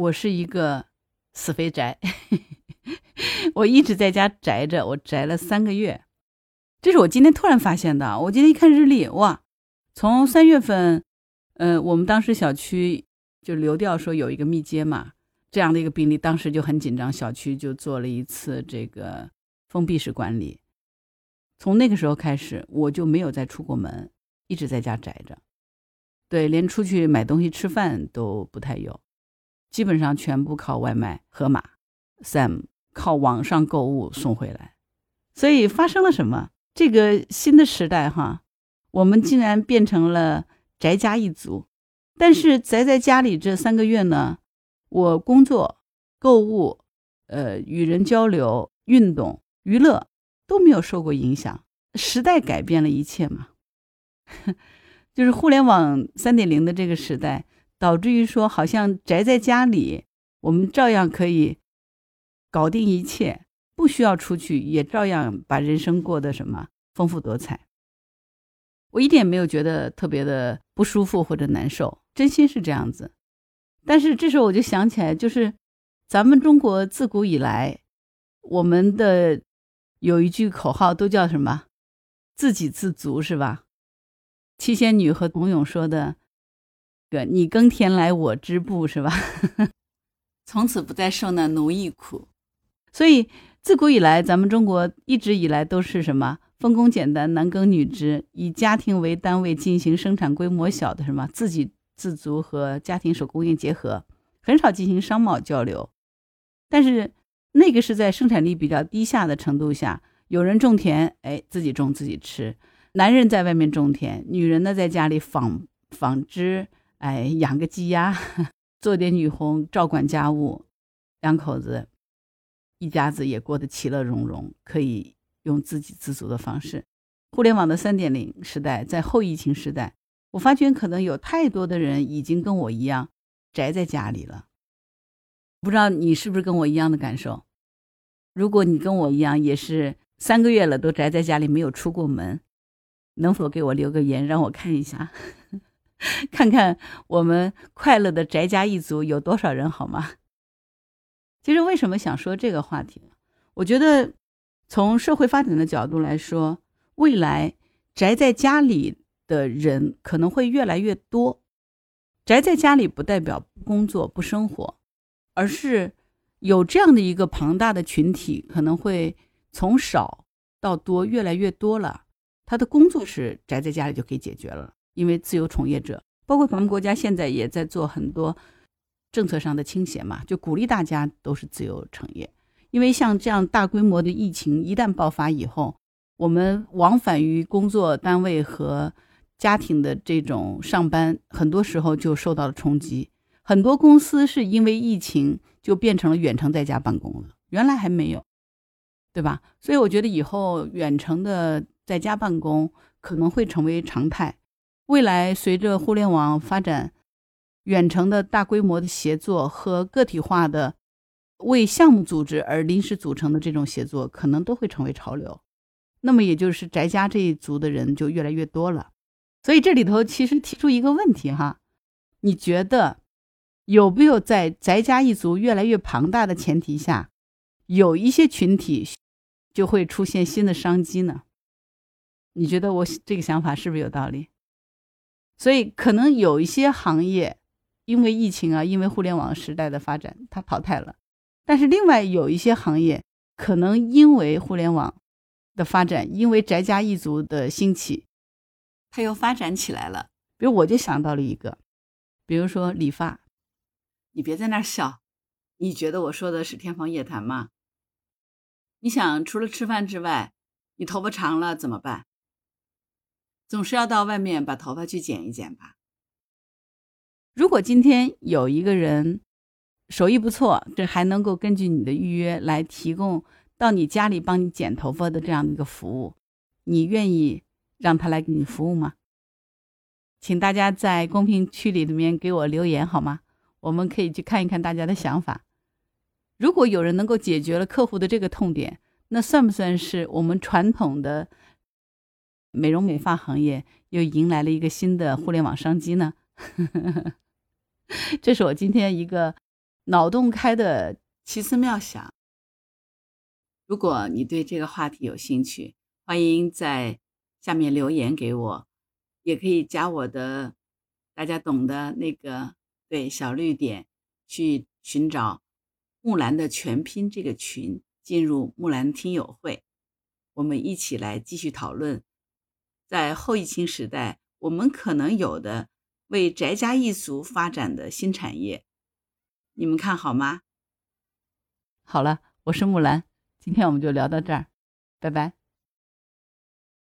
我是一个死肥宅，我一直在家宅着，我宅了三个月。这是我今天突然发现的。我今天一看日历，哇，从三月份，嗯，我们当时小区就流调说有一个密接嘛，这样的一个病例，当时就很紧张，小区就做了一次这个封闭式管理。从那个时候开始，我就没有再出过门，一直在家宅着。对，连出去买东西吃饭都不太有，基本上全部靠外卖、盒马、Sam 靠网上购物送回来。所以发生了什么？这个新的时代哈，我们竟然变成了宅家一族。但是宅在家里这三个月呢，我工作、购物、呃与人交流、运动、娱乐都没有受过影响。时代改变了一切嘛。就是互联网三点零的这个时代，导致于说，好像宅在家里，我们照样可以搞定一切，不需要出去，也照样把人生过得什么丰富多彩。我一点没有觉得特别的不舒服或者难受，真心是这样子。但是这时候我就想起来，就是咱们中国自古以来，我们的有一句口号都叫什么？自给自足，是吧？七仙女和董永说的“个你耕田来我织布”是吧？从此不再受那奴役苦。所以自古以来，咱们中国一直以来都是什么？分工简单，男耕女织，以家庭为单位进行生产规模小的什么自给自足和家庭手工业结合，很少进行商贸交流。但是那个是在生产力比较低下的程度下，有人种田，哎，自己种自己吃。男人在外面种田，女人呢在家里纺纺织，哎，养个鸡鸭，做点女红，照管家务，两口子一家子也过得其乐融融，可以用自给自足的方式。互联网的三点零时代，在后疫情时代，我发觉可能有太多的人已经跟我一样宅在家里了。不知道你是不是跟我一样的感受？如果你跟我一样，也是三个月了都宅在家里，没有出过门。能否给我留个言，让我看一下，看看我们快乐的宅家一族有多少人，好吗？其实为什么想说这个话题？我觉得从社会发展的角度来说，未来宅在家里的人可能会越来越多。宅在家里不代表不工作、不生活，而是有这样的一个庞大的群体，可能会从少到多，越来越多了。他的工作是宅在家里就可以解决了，因为自由从业者，包括咱们国家现在也在做很多政策上的倾斜嘛，就鼓励大家都是自由从业。因为像这样大规模的疫情一旦爆发以后，我们往返于工作单位和家庭的这种上班，很多时候就受到了冲击。很多公司是因为疫情就变成了远程在家办公了，原来还没有，对吧？所以我觉得以后远程的。在家办公可能会成为常态。未来随着互联网发展，远程的大规模的协作和个体化的为项目组织而临时组成的这种协作，可能都会成为潮流。那么，也就是宅家这一族的人就越来越多了。所以这里头其实提出一个问题哈，你觉得有没有在宅家一族越来越庞大的前提下，有一些群体就会出现新的商机呢？你觉得我这个想法是不是有道理？所以可能有一些行业因为疫情啊，因为互联网时代的发展，它淘汰了；但是另外有一些行业可能因为互联网的发展，因为宅家一族的兴起，它又发展起来了。比如我就想到了一个，比如说理发，你别在那儿笑，你觉得我说的是天方夜谭吗？你想除了吃饭之外，你头发长了怎么办？总是要到外面把头发去剪一剪吧。如果今天有一个人手艺不错，这还能够根据你的预约来提供到你家里帮你剪头发的这样的一个服务，你愿意让他来给你服务吗？请大家在公屏区里面给我留言好吗？我们可以去看一看大家的想法。如果有人能够解决了客户的这个痛点，那算不算是我们传统的？美容美发行业又迎来了一个新的互联网商机呢，这是我今天一个脑洞开的奇思妙想。如果你对这个话题有兴趣，欢迎在下面留言给我，也可以加我的大家懂的那个对小绿点去寻找木兰的全拼这个群，进入木兰听友会，我们一起来继续讨论，在后疫情时代我们可能有的为宅家一族发展的新产业，你们看好吗？好了，我是木兰。今天我们就聊到这儿，拜拜。